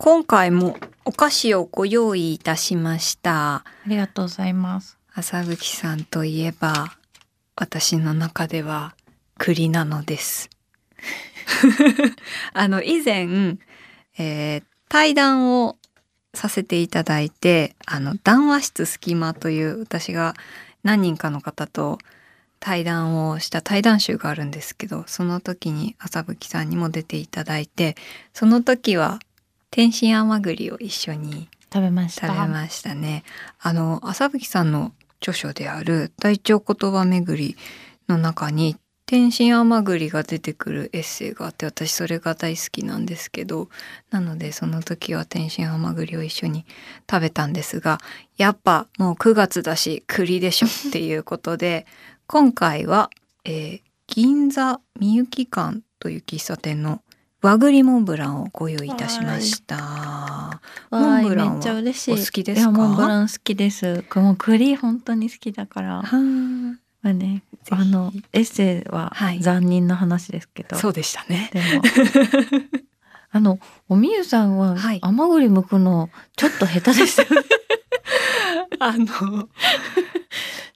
今回もお菓子をご用意いたしましたありがとうございます。朝吹さんといえば私の中では栗なのです あの以前、えー対談をさせていただいてあの談話室隙間という私が何人かの方と対談をした対談集があるんですけどその時に朝吹さんにも出ていただいてその時は天津甘栗を一緒に食べました。食べましたね。あの朝吹さんの著書である大腸言葉巡りの中に天津甘栗が出てくるエッセイがあって私それが大好きなんですけどなのでその時は天津甘栗を一緒に食べたんですがやっぱもう9月だし栗でしょっていうことで 今回は、えー銀座みゆき館という喫茶店の和栗モンブランをご用意いたしました。わモンブランはめっちゃ嬉しい。お好きですか？モンブラン好きです。これもう栗本当に好きだから。まあね、あのエッセイははい残忍な話ですけど。そうでしたね。でも あのおみゆさんははい甘栗剥くのちょっと下手ですよね。あの、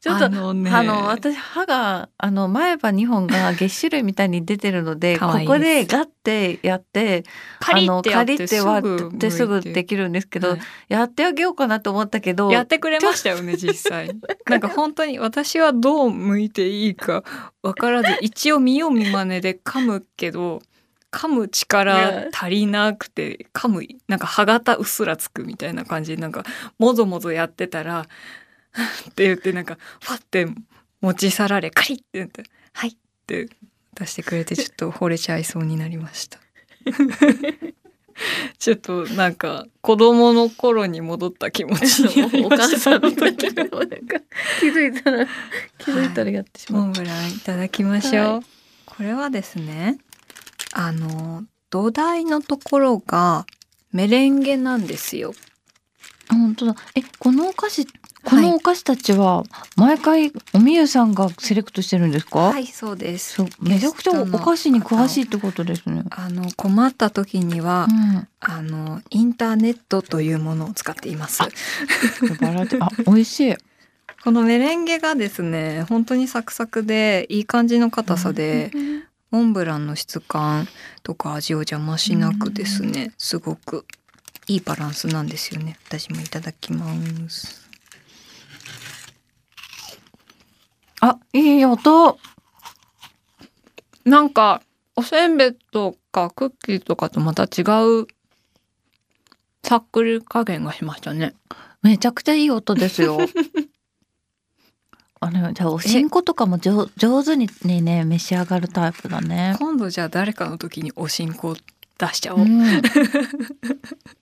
ちょっとあのね。あの私歯があの前歯2本がげっ歯類みたいに出てるのでここでガッてやってカリあのってやってカリって割ってすぐで。きるんですけど、はい。やってあげようかなと思ったけどやってくれましたよね実際。なんか本当に私はどう向いていいかわからず一応見よう見まねで噛むけど噛む力足りなくて噛むなんか歯型うっすらつくみたいな感じでなんかもぞもぞやってたらって言ってなんかファって持ち去られカリッって言って「はい」って出してくれてちょっと惚れちゃいそうになりました。ちょっとなんか子供の頃に戻った気持ちになりおました母さんみたいななんか気づいたら気づいたらやってしまう。モンブランいただきましょう、はこれはですねあの土台のところがメレンゲなんですよあ本当だ。えこのお菓子このお菓子たちは毎回おみゆさんがセレクトしてるんですか？はいそうですめちゃくちゃお菓子に詳しいってことですね。あの困った時には、うん、あのインターネットというものを使っています素晴らしい。あ美味しい。このメレンゲがですね本当にサクサクでいい感じの硬さで、うんモンブランの質感とか味を邪魔しなくですね、すごくいいバランスなんですよね私もいただきますあいい音。なんかおせんべいとかクッキーとかとまた違うさっくり加減がしましたねめちゃくちゃいい音ですよ。あのじゃあおしんことかも上上手にねね召し上がるタイプだね。今度じゃあ誰かの時におしんこ出しちゃおう、うん、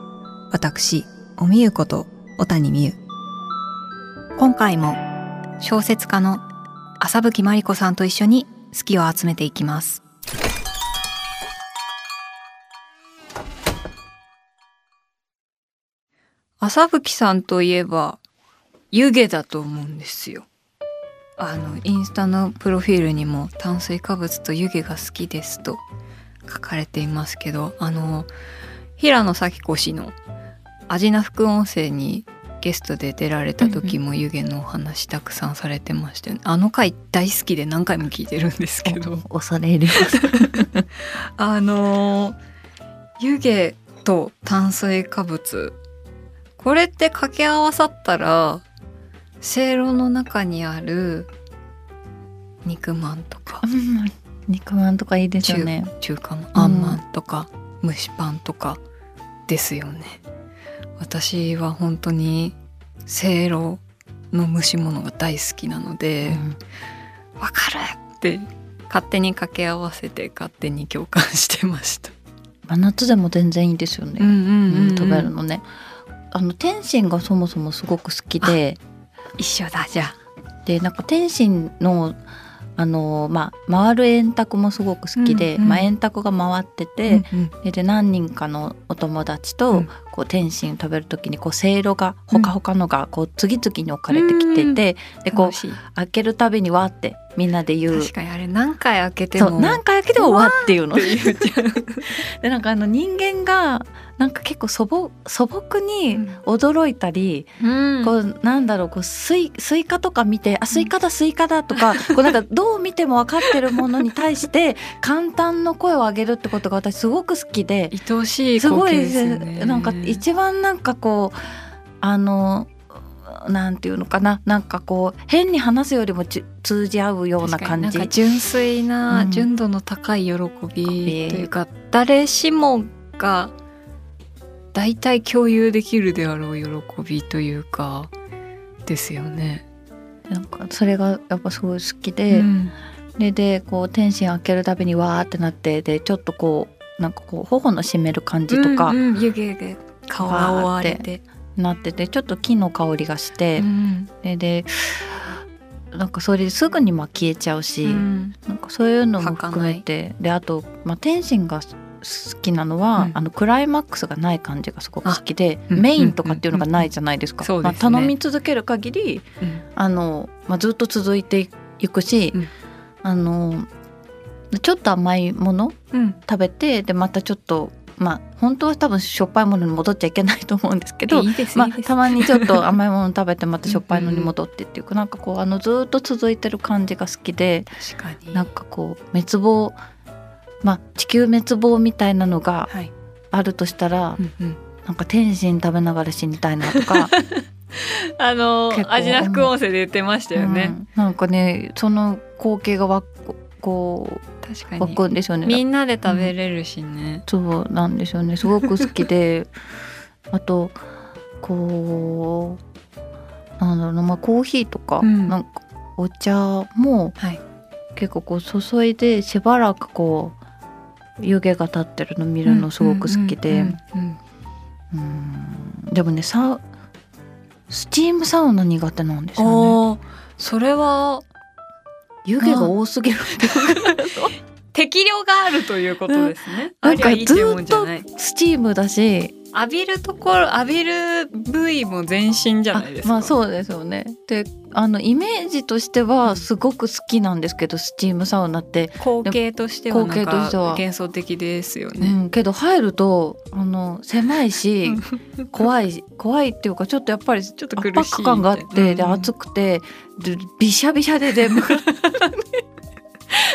私、おみゆこと小谷美優。今回も小説家の浅吹まりこさんと一緒に好きを集めていきます。浅吹さんといえば湯気だと思うんですよ。あのインスタのプロフィールにも炭水化物と湯気が好きですと書かれていますけどあの平野咲子氏の味な副音声にゲストで出られた時も湯気のお話たくさんされてましたよね、あの回大好きで何回も聞いてるんですけど。恐れ入ります。あの湯気と炭水化物。これって掛け合わさったらせいろの中にある肉まんとか。うん。肉まんとかいいですよ中ね。中華のあんまんとか、蒸しパンとかですよね私は本当にせいろの蒸し物が大好きなのでうん。わ、かるって勝手に掛け合わせて勝手に共感してました。真夏でも全然いいですよね、食べるのね。あの天津がそもそもすごく好きで。一緒だじゃでなんか天津のあのまあ回る円卓もすごく好きで、うんうん。まあ、円卓が回ってあ。て、うんでで何人かのお友達と、うん。こう天津食べる時にこうせいろがほかほかのがこう次々に置かれてきてて、でこう開けるたびにわーってみんなで言う。確かにあれ何回開けても何回開けてもわーっていうの。でなんかあの人間がなんか結構素朴素朴にうん。驚いたり、うん。こうなんだろうこうスイスイカとか見てあスイカだスイカだとか、こうなんかどう見ても分かってるものに対して 感嘆の声を上げるってことが私すごく好きで愛おしいすごい。なんか一番なんかこうあのなんていうのかななんかこう変に話すよりもち通じ合うような感じ。純粋な、うん。純度の高い喜びというか、誰しもが大体共有できるであろう喜びというかですよね。なんかそれがやっぱすごい好きで、うん。ででこう天津開けるたびにわーってなってでちょっとこうなんかこう頬の締める感じとかうんうん湯気が顔を覆われて、なっててちょっと木の香りがして、うん。ででなんかそれですぐにまあ消えちゃうし、うん。なんかそういうのも含めてであと、まあ、天津が好きなのは、うん。あのクライマックスがない感じがすごく好きで、うん。メインとかっていうのがないじゃないですか。うんうんうん。まあ、頼み続ける限りうん。あの、まあ、ずっと続いていくし、うん。あのちょっと甘いものうん。食べてでまたちょっとまあ本当は多分しょっぱいものに戻っちゃいけないと思うんですけどまあたまにちょっと甘いもの食べてまたしょっぱいのに戻ってっていうかなんかこうあのずっと続いてる感じが好きで確かに。なんかこう滅亡まあ地球滅亡みたいなのがはい、あるとしたらうんうん。なんか天津食べながら死にたいなとか。あの味な副音声で言ってましたよね。うん。なんかねその光景がわこう湧確かに。くんですよね。みんなで食べれるしね。そうなんですよね。すごく好きで。あとこうなんだろうな、まあ、コーヒーとか、うん。なんかお茶もはい。結構こう注いでしばらくこう湯気が立ってるの見るのすごく好きで、でもねサウスチームサウナ苦手なんですよね。それは湯気が多すぎる適量があるということですね。なんかありゃいいっていうもんじゃない。スチームだし浴びるところ浴びる部位も全身じゃないですか。まあそうですよね。であのイメージとしてはすごく好きなんですけどスチームサウナって、光景としては光景としては。か幻想的ですようね。ん、けど入るとあの狭いし怖い怖いっていうかちょっとやっぱりちょっと圧苦しい迫感があって、でうん。暑くてでびしゃびしゃでで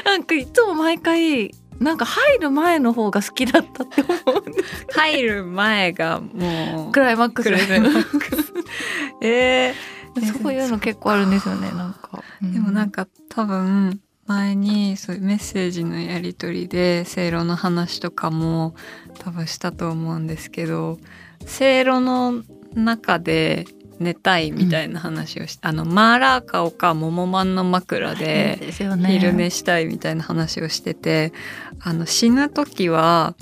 なんかいつも毎回なんか入る前の方が好きだったって思う入る前がもうクライマックス。えそういうの結構あるんですよねなんか、ー、でもなんかか多分前にそういうメッセージのやり取りでせいろの話とかも多分したと思うんですけどせいろの中で寝たいみたいな話をし、あのマーラーカオかモモマンの枕で昼寝したいみたいな話をしててあの死ぬ時は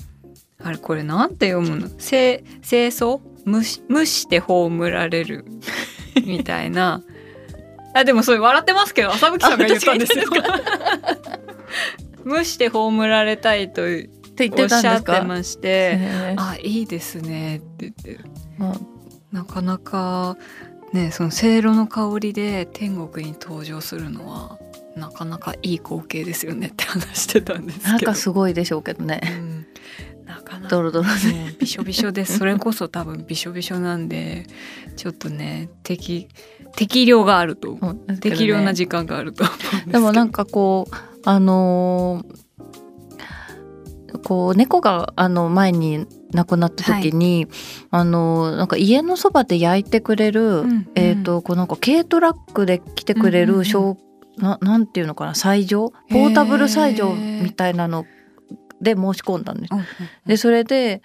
あれこれなんて読むの？清清掃？蒸し蒸して葬られる みたいな。あでもそれ笑ってますけど浅吹さんが言ったんですよ。あ私が蒸 して葬られたいとって言っておったしゃってましてあいいですねって言って。まあ。なかなかねそのせいろの香りで天国に登場するのはなかなかいい光景ですよねって話してたんですけど。なんかすごいでしょうけどね。うんドロドロで。びしょびしょです。それこそ多分びしょびしょなんでちょっとね適適量があると。ね。適量な時間があるとででもなんかこうあのーこう猫があの前に亡くなった時に、あのーなんか家のそばで焼いてくれる、うんうんえっ、とこうなんか軽トラックで来てくれうんうんうななんていうのかな斎場？ポータブル斎場みたいなので申し込んだんです。うんうんでそれで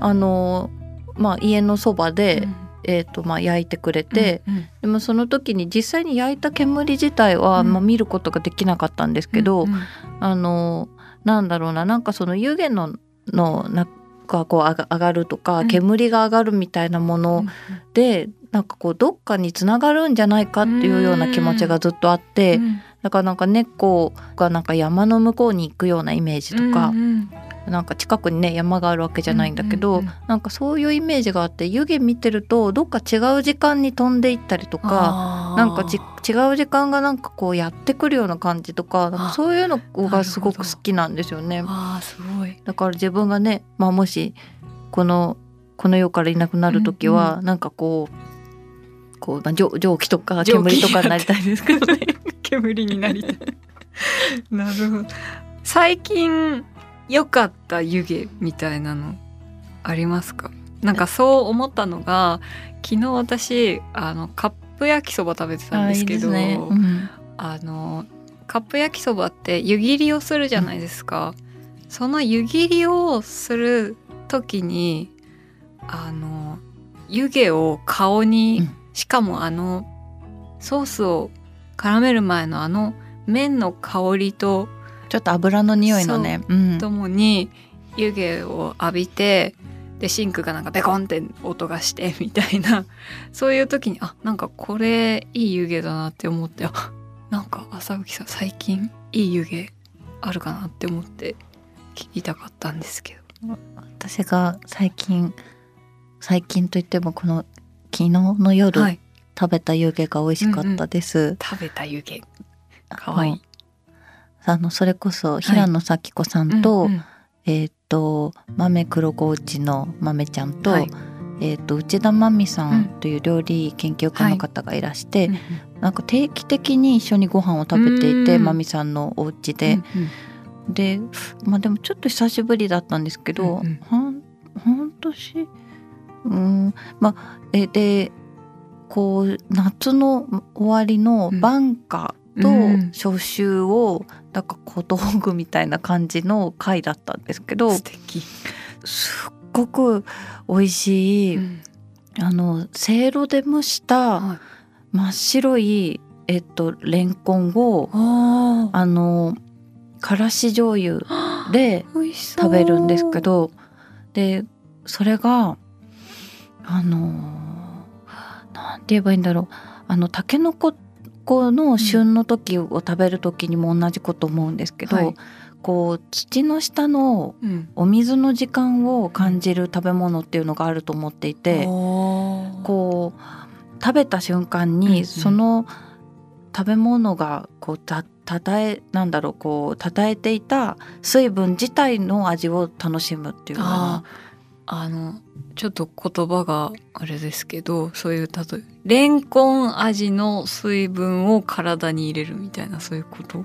あのーまあ家のそばで、えーとまあ、焼いてくれて、うんうん。でもその時に実際に焼いた煙自体は、うん。まあ、見ることができなかったんですけど、うんうん。あのなんだろうななんかその湯気ののなんかこう上が上がるとか、うん。煙が上がるみたいなもので、なんかこうどっかにつながるんじゃないかっていうような気持ちがずっとあって、うんだからなんか猫がなんか山の向こうに行くようなイメージとか、うんうんなんか近くにね山があるわけじゃないんだけど、うんうんうんなんかそういうイメージがあって湯気見てるとどっか違う時間に飛んでいったりとか。なんかじ違う時間がなんかこうやってくるような感じとかなんかあそういうのがすごく好きなんですよね。あーすごいだから自分がね、まあ、もしこのこの世からいなくなる時は、なんかこうこう、まあ、蒸蒸気とか煙とかになりたいですけどね。煙になりたい。なるほど。最近良かった湯気みたいなのありますか？なんかそう思ったのが昨日私あのカップ焼きそば食べてたんですけどね。うん。あのカップ焼きそばって湯切りをするじゃないですか、その湯切りをする時にあの湯気を顔に、うん。しかもあのソースを絡める前のあの麺の香りとちょっと油の匂いのね。うんともに湯気を浴びてでシンクがなんかベコンって音がしてみたいな そういう時にあなんかこれいい湯気だなって思ってあなんか朝吹さん最近いい湯気あるかなって思って聞きたかったんですけど。私が最近最近といってもこの昨日の夜、はい、食べた湯気が美味しかったです。食べた湯気。かわいい。あのそれこそ平野咲子さんと、うんうん。えっ、と豆黒河内の豆ちゃんと、はい。えっ、と内田真美さうんんという料理研究家の方がいらして、うん。なんか定期的に一緒にご飯を食べていて、うん真美さんのお家で、でまあでもちょっと久しぶりだったんですけど、うんうん。年うんまあえでこう夏の終わりの晩夏とうん。初秋をなんか小道具みたいな感じの回だったんですけど素敵。すっごく美味しい、うん。あのせいろで蒸したはい。真っ白いえっとレンコンをああのからし醤油あで 食べるんですけどでそれがあのなんて言えばいいんだろう。あのタケノコの旬の時を食べる時にも同じこと思うんですけど、はい。こう土の下のうん。お水の時間を感じる食べ物っていうのがあると思っていて、ここう食べた瞬間うんうん。にその食べ物がこうたたたえなんだろうこうたたえていた水分自体の味を楽しむっていうようなああのちょっと言葉があれですけどそういう例えレンコン味の水分を体に入れるみたいなそういうこと？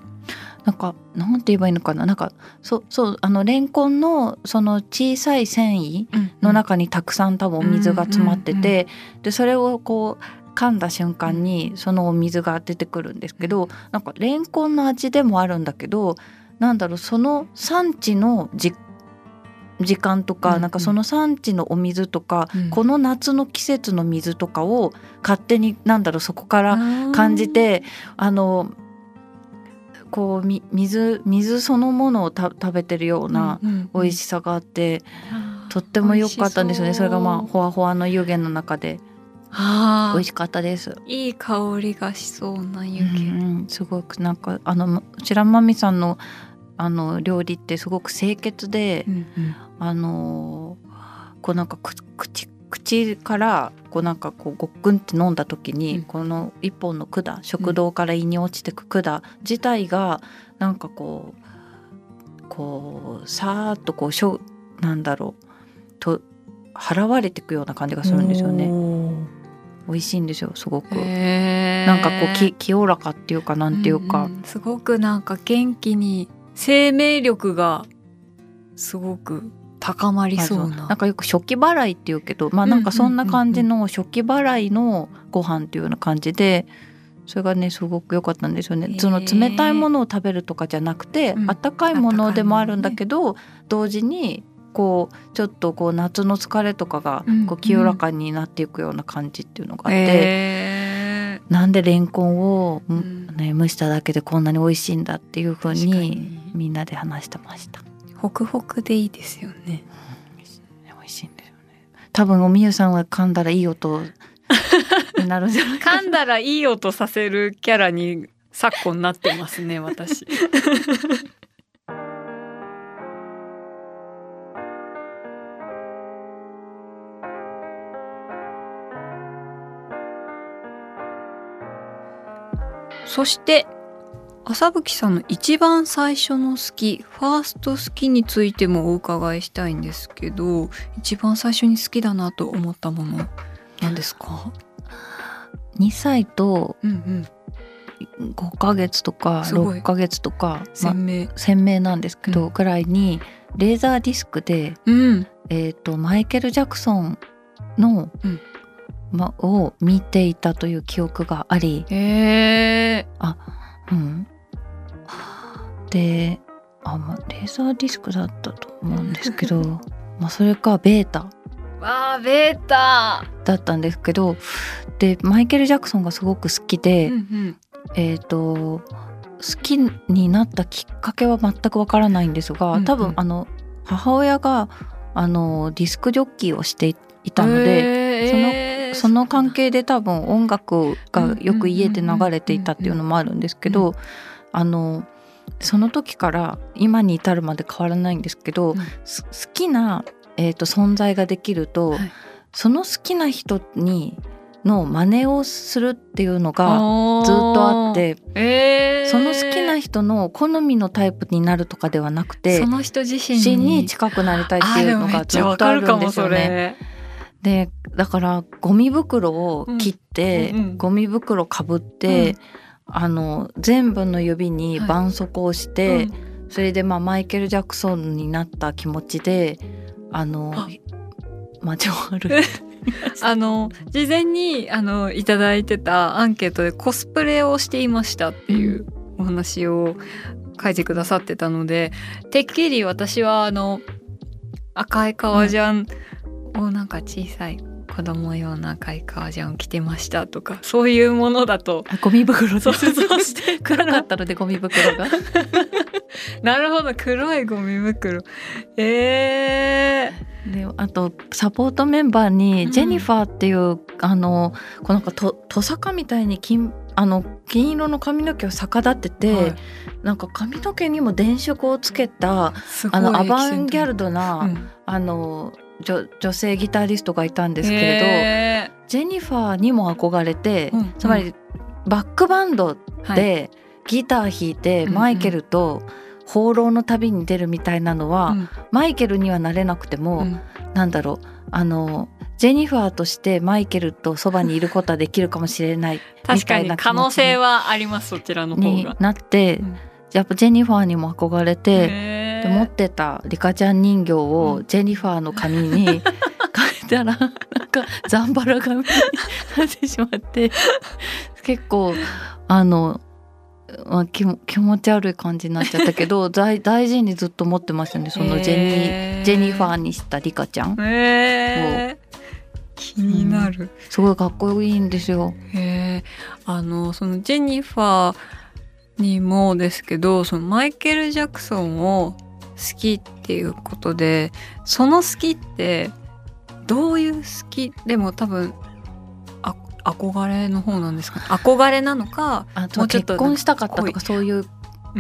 なんかなんて言えばいいのかな？なんかそうそうあのレンコンのその小さい繊維の中にたくさん多分お水が詰まってて、でそれをこう噛んだ瞬間にそのお水が出てくるんですけどなんかレンコンの味でもあるんだけどなんだろうその産地のじ時間とか、うんうん。なんかその産地のお水とか、うん。この夏の季節の水とかを勝手になんだろうそこから感じてあのこうみ水水そのものをた食べてるような美味しさがあって、とっても良かったんですよね。それがまあほわほわの湯気の中であ美味しかったです。いい香りがしそうな湯気、うんうん。すごくなんかあのうちらまみさんのあの料理ってすごく清潔で、うんうんあのこうなんかく口口からこうなんかこうごっくんって飲んだ時に、うん。この一本の管食道から胃に落ちてく管自体がなんかこうこうさーっとこうしょなんだろうと払われていくような感じがするんですよね。美味しいんですよすごく。なんかこうき清らかっていうかなんていうか、んん。すごくなんか元気に生命力がすごく高まりそうな。なんかよく初期払いっていうけどまあなんかそんな感じの初期払いのご飯っていうような感じでそれがねすごく良かったんですよね。その冷たいものを食べるとかじゃなくて、うん。温かいものでもあるんだけど同時にこうちょっとこう夏の疲れとかがうんこう清らかになっていくような感じっていうのがあって、へなんでレンコンを、ーうん。ね、蒸しただけでこんなに美味しいんだっていう風確かにに。みんなで話してました。ホクホクでいいですよね。美味しいんですよね。多分おみゆさんは噛んだらいい音になるんじゃない 噛んだらいい音させるキャラに昨今なってますね私。そして朝吹さんの一番最初の好きファースト好きについてもお伺いしたいんですけど一番最初に好きだなと思ったものなんですか？2歳とうんうん。5ヶ月とかすごい。6ヶ月とか、まあ鮮明、鮮明なんですけど、うん。ぐらいにレーザーディスクで、うん。えー、とマイケル・ジャクソンの、うん。ま、を見ていたという記憶があり、へえうん、であ、まあ、レーザーディスクだったと思うんですけど まあそれかベータ。わあベータ。だったんですけどでマイケル・ジャクソンがすごく好きで、うんえっ、と好きになったきっかけは全くわからないんですが、うんうん。多分あの母親があのディスクジョッキーをしていたので、でその関係で多分音楽がよく家で流れていたっていうのもあるんですけうどあのその時から今に至るまで変わらないんですけど、うん。す好きな、えー、と存在ができると、はい。その好きな人にの真似をするっていうのががずっとあってえー。その好きな人の好みのタイプになるとかではなくてその人自身に。に近くなりたいっていうのがずっとあるんですよね。でだからゴミ袋を切って、うんうんうんゴミ袋かぶって、うんあの全部の指に絆創膏をして、それでまあマイケル・ジャクソンになった気持ちであのあ。街を歩いてあの事前にあのいただいてたアンケートでコスプレをしていましたっていうお話を書いてくださってたのでてっきり私はあの赤い革ジャンをなんか小さい子供用の赤い革ジャンを着てましたとかそういうものだとゴミ袋想で像して黒かったのでゴミ袋が。なるほど。黒いゴミ袋。えー、であとサポートメンバーうん。にジェニファーっていう、あのこうなんかとトサカみたいに金あの金色の髪の毛を逆立ってて、はい。なんか髪の毛にも電飾をつけたあのアバンギャルドな、うん。あの女女性ギタリストがいたんですけれど、えジェニファーにも憧れて、うんつまりバックバンドーでギター弾いて、うんうん。マイケルと放浪の旅に出るみたいなのは、はいマイケルにはなれなくても、うん。なんだろうあのジェニファーとしてマイケルとそばにいることはできるかもしれない確かに可能性ははありますそちらの方にが。なって、うんやっぱジェニファーにも憧れて、持ってたリカちゃん人形うん。をジェニファーの髪に 変えたらなんかザンバラ髪になってしまって結構あの、まあ、気も気持ち悪い感じになっちゃったけど 大大事にずっと持ってましたねそのジェニ,、ジェニファーにしたリカちゃんへー。気になる。すごいかっこいいんですよ。へー。あのそのジェニファーにもですけどそのマイケル・ジャクソンを好きっていうことでその好きってどういう好き？でも多分あ憧れの方なんですかね？憧れなのかあともうちょっと結婚したかったと濃かそういう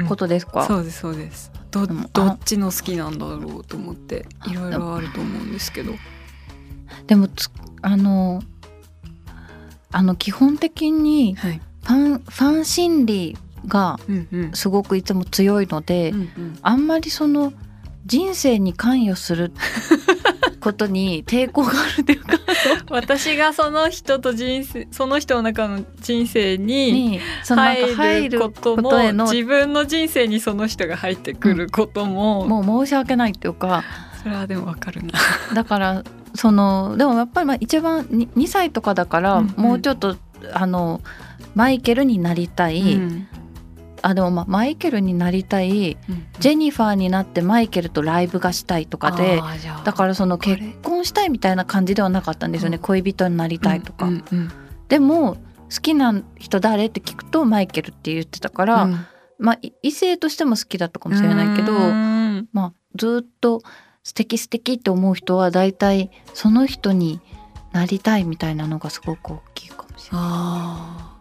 ことですか、そうですそうです。どどっちの好きなんだろうと思っていろいろあると思うんですけど。でもつあのあの基本的にはい。ファンファン心理がうんうん。すごくいつも強いので、うんうん。あんまりその人生に関与する ことに抵抗があるというか 私がその人と人生その人の中の人生に入入るることもへの自分の人生にその人が入ってくることも、もう申し訳ないっていうかそれはでもわかるな。だからそのでもやっぱりまあ一番に 2, 歳とかだからうんうん。もうちょっと、あのマイケルになりたい、うんあでも、まあ、マイケルになりたいジェニファーになってマイケルとライブがしたいとかでだからその結婚したいみたいな感じではなかったんですよね、恋人になりたいとか。うんうんうん、でも好きな人誰って聞くとマイケルって言ってたから、うん、まあ異性としても好きだったかもしれないけど、まあ、ずっと素敵素敵って思う人は大体その人になりたいみたいなのがすごく大きいかもしれな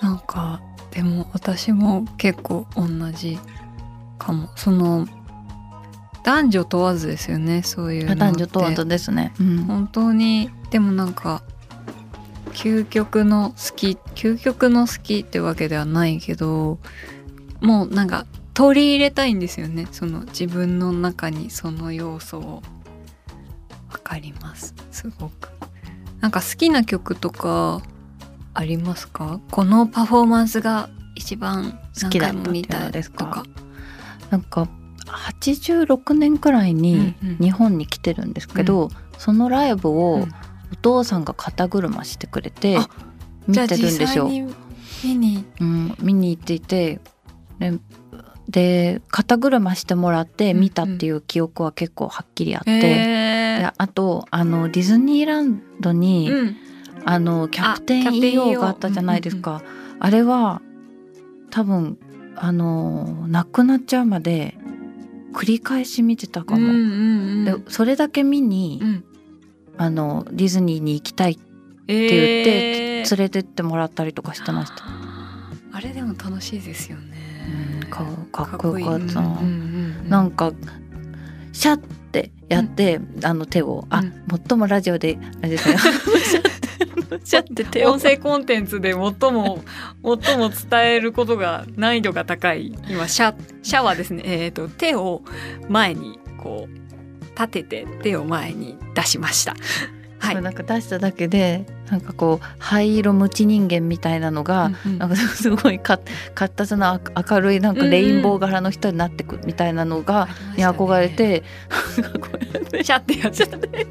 い。なんかでも私も結構同じかも。その男女問わずですよねそういう男女問わずですね、うん、本当にでもなんか究極の好き究極の好きってわけではないけどもうなんか取り入れたいんですよねその自分の中にその要素を。わかりますすごく。なんか好きな曲とかありますか？このパフォーマンスが一番好きだったみたいですか？なんか86年くらいに日本に来てるんですけど、うん。うん、そのライブをお父さんが肩車してくれて見てるんですよ。見に,、うん、見に行っていてでで肩車してもらって見たっていう記憶は結構はっきりあって、であとあのディズニーランドに、うん、あのキャプテン EO があったじゃないですか。あれは多分あの亡くなっちゃうまで繰り返し見てたかも。でそれだけ見に、うん、あのディズニーに行きたいって言って、えー、連れてってもらったりとかしてました。あれでも楽しいですよね。うん、かかっこよかった。な。なんかシャッてやって、うん、あの手を。あ、うん、最もラジオであれですね シャッて手を音声コンテンツで最も 最も伝えることが難易度が高い。今シャシャはですね、えーと、と手を前にこう立てて手を前に出しました。はい、なんか出しただけでなんかこう灰色ムチ人間みたいなのが、うんうん、なんかすごいか活発な明るいなんかレインボー柄の人になってくみたいなのが、に憧れて、ね、シャってやっちゃって。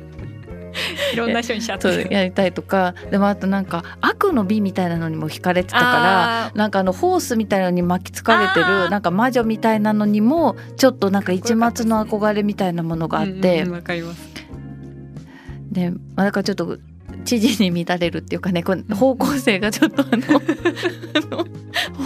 いろんな人にシャッやりたいとか。でもあとなんか悪の美みたいなのにも惹かれてたからなんかあのホースみたいなのに巻きつかれてるなんか魔女みたいなのにもちょっとなんか一末の憧れみたいなものがあって。わ、うんうん、かります。で、まあ、だからちょっと知事に乱れるっていうかねこの方向性がちょっとあの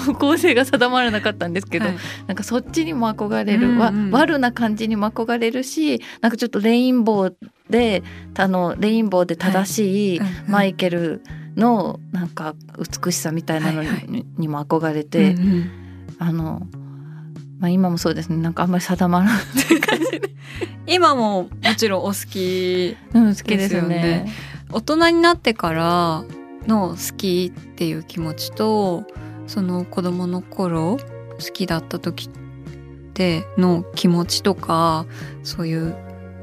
方向性が定まらなかったんですけど、はい、なんかそっちにも憧れる、うんうん、悪な感じにも憧れるしなんかちょっとレインボーであのレインボーで正しいマイケルのなんか美しさみたいなのにはいはい、にも憧れて、うんうん、あの。まあ、今もそうですね。なんかあんまり定まらないっていう感じで。今ももちろんお好きですよね、うん、好きですよね大人になってからの好きっていう気持ちとその子供の頃好きだった時っての気持ちとかそういう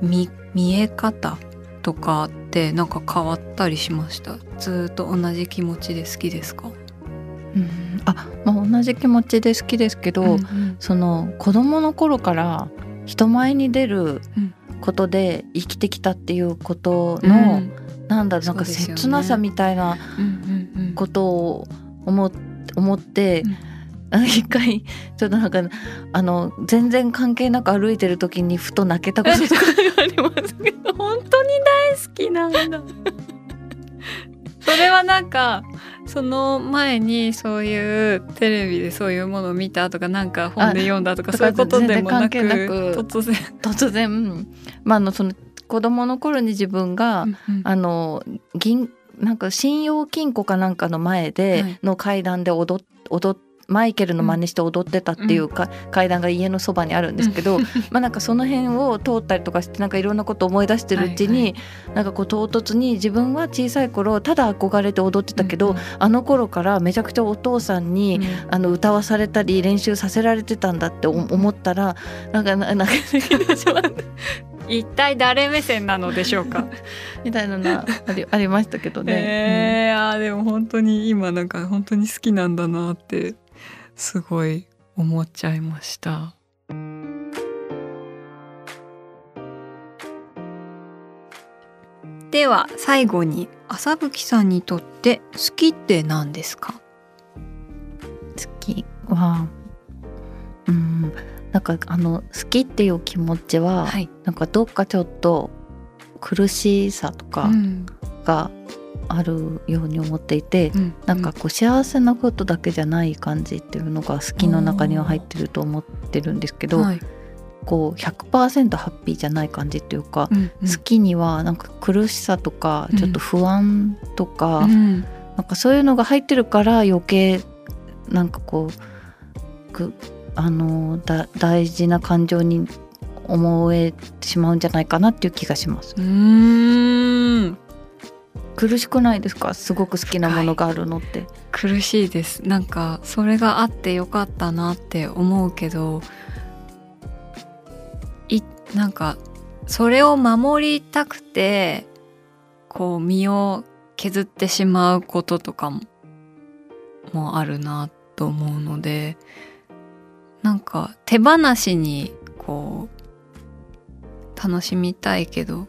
見見え方とかってなんか変わったりしました？ずっと同じ気持ちで好きですか？うん、あ、まあ、同じ気持ちで好きですけど、うんうん、その子供の頃から人前に出ることで生きてきたっていうことの、うん、なんだろうなんか切なさみたいなことを思思って。一回ちょっとなんかあの全然関係なく歩いてる時にふと泣けたこととかがありますけど本当に大好きなんだ。それはなんかその前にそういうテレビでそういうものを見たとかなんか本で読んだとかそういうことでもなく突然突然、まあ、のその子供の頃に自分が、うんうん、あの銀なんか信用金庫かなんかの前での階段で踊っ踊ってマイケルの真似して踊ってたっていうか、うん、階段が家のそばにあるんですけど、うん、まあなんかその辺を通ったりとかしてなんかいろんなこと思い出してるうちに、はいはい、なんかこう唐突に自分は小さい頃ただ憧れて踊ってたけど、うん、あの頃からめちゃくちゃお父さんに、あの歌わされたり練習させられてたんだって思ったらなんかなんか一体誰目線なのでしょうか？みたいなのありありましたけどね。えー、うん、あでも本当に今なんか本当に好きなんだなってすごい思っちゃいました。では最後に朝吹さんにとって好きって何ですか？好きはうんなんかあの好きっていう気持ちは、はい、なんかどっかちょっと苦しさとかがあるように思っていて、うん、なんかこう幸せなことだけじゃない感じっていうのが好きの中には入ってると思ってるんですけど、はい、こう100%ハッピーじゃない感じっていうか、うんうん、好きにはなんか苦しさとかちょっと不安とか、うん、なんかそういうのが入ってるから余計なんかこうあのだ大事な感情に思えてしまうんじゃないかなっていう気がします。うん苦しくないですか？すごく好きなものがあるのって。苦しいですなんかそれがあってよかったなって思うけどいなんかそれを守りたくてこう身を削ってしまうこととかももあるなと思うのでなんか手放しにこう楽しみたいけど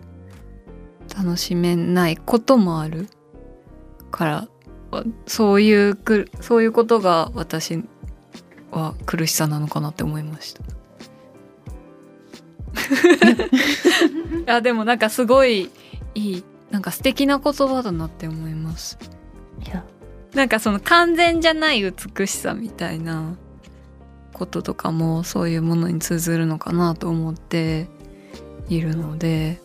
楽しめないこともあるからそういうくそういうことが私は苦しさなのかなって思いました。いやでもなんかすごいいいなんか素敵な言葉だなって思います。いやなんかその完全じゃない美しさみたいなこととかもそういうものに通ずるのかなと思っているので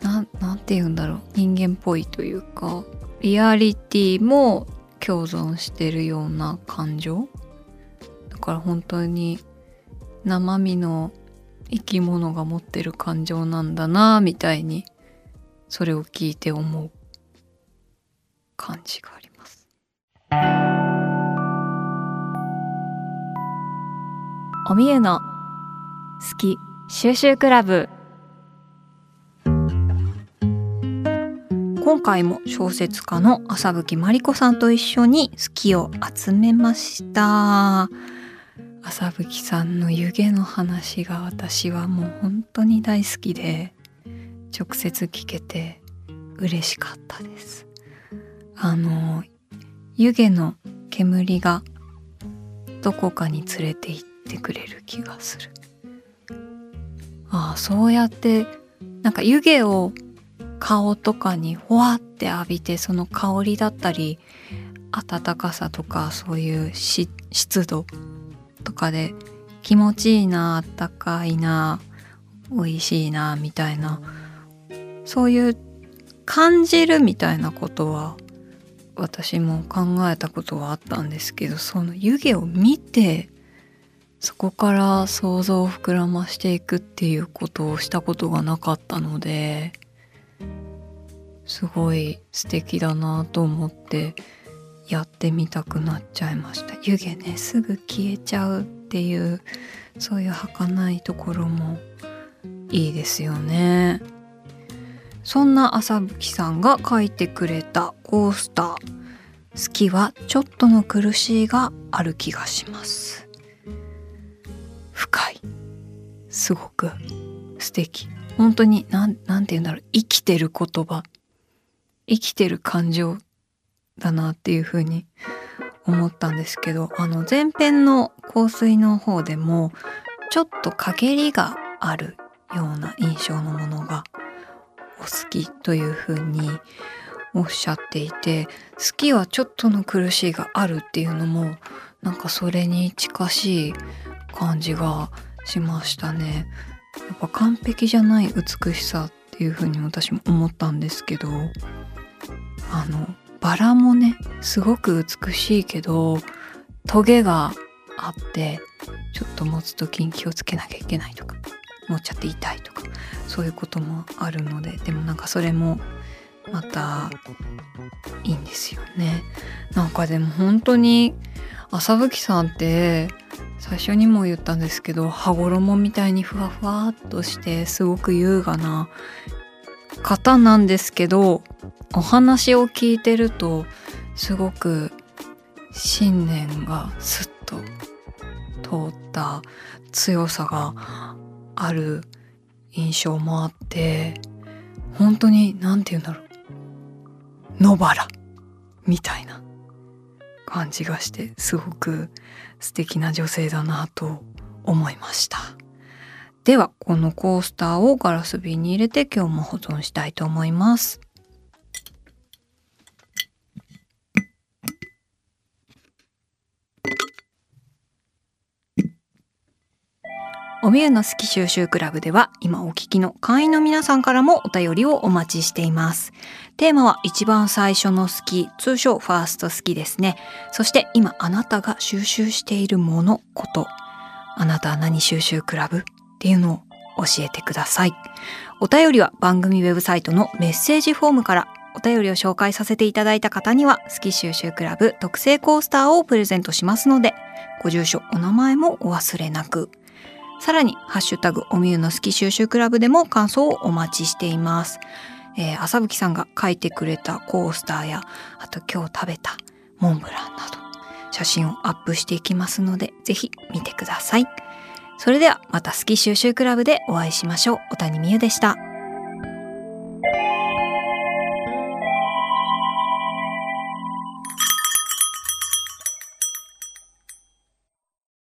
ななんて言うんだろう人間っぽいというかリアリティも共存してるような感情だから本当に生身の生き物が持ってる感情なんだなみたいにそれを聞いて思う感じがあります。おみゆの好き収集クラブ。今回も小説家の浅吹真理子さんと一緒に好きを集めました。浅吹さんの湯気の話が私はもう本当に大好きで直接聞けて嬉しかったです。あの湯気の煙がどこかに連れて行ってくれる気がする。ああそうやってなんか湯気を顔とかにほわって浴びてその香りだったり温かさとかそういう湿度とかで気持ちいいなあったかいな美味しいなみたいなそういう感じるみたいなことは私も考えたことはあったんですけどその湯気を見てそこから想像を膨らましていくっていうことをしたことがなかったのですごい素敵だなと思ってやってみたくなっちゃいました。湯気ねすぐ消えちゃうっていうそういう儚いところもいいですよね。そんな朝吹さんが書いてくれたコースター。好きはちょっとの苦しいがある気がします。深い。すごく。素敵。本当に何て言うんだろう。生きてる言葉。生きてる感情だなっていうふうに思ったんですけどあの前編の香水の方でもちょっと陰りがあるような印象のものがお好きというふうにおっしゃっていて好きはちょっとの苦しいがあるっていうのもなんかそれに近しい感じがしましたね。やっぱ完璧じゃない美しさっていうふうに私も思ったんですけどあのバラもねすごく美しいけどトゲがあってちょっと持つ時に気をつけなきゃいけないとか持っちゃって痛いとかそういうこともあるのででもなんかそれもまたいいんですよねなんかでも本当に朝吹さんって最初にも言ったんですけど羽衣みたいにふわふわっとしてすごく優雅な方なんですけどお話を聞いてるとすごく信念がスッと通った強さがある印象もあって本当に何て言うんだろう野原みたいな感じがしてすごく素敵な女性だなと思いました。ではこのコースターをガラス瓶に入れて今日も保存したいと思います。おみゆの好き収集クラブでは今お聞きの会員の皆さんからもお便りをお待ちしています。テーマは一番最初の好き、通称ファースト好きですね。そして今あなたが収集しているもの、こと。あなたは何収集クラブっていうのを教えてください。お便りは番組ウェブサイトのメッセージフォームからお便りを紹介させていただいた方には、好き収集クラブ特製コースターをプレゼントしますので、ご住所、お名前もお忘れなく。さらに、ハッシュタグおみゆの好き収集クラブでも感想をお待ちしています。えー、朝吹さんが書いてくれたコースターや、あと今日食べたモンブランなど、写真をアップしていきますので、ぜひ見てください。それではまた好き収集クラブでお会いしましょう。小谷美優でした。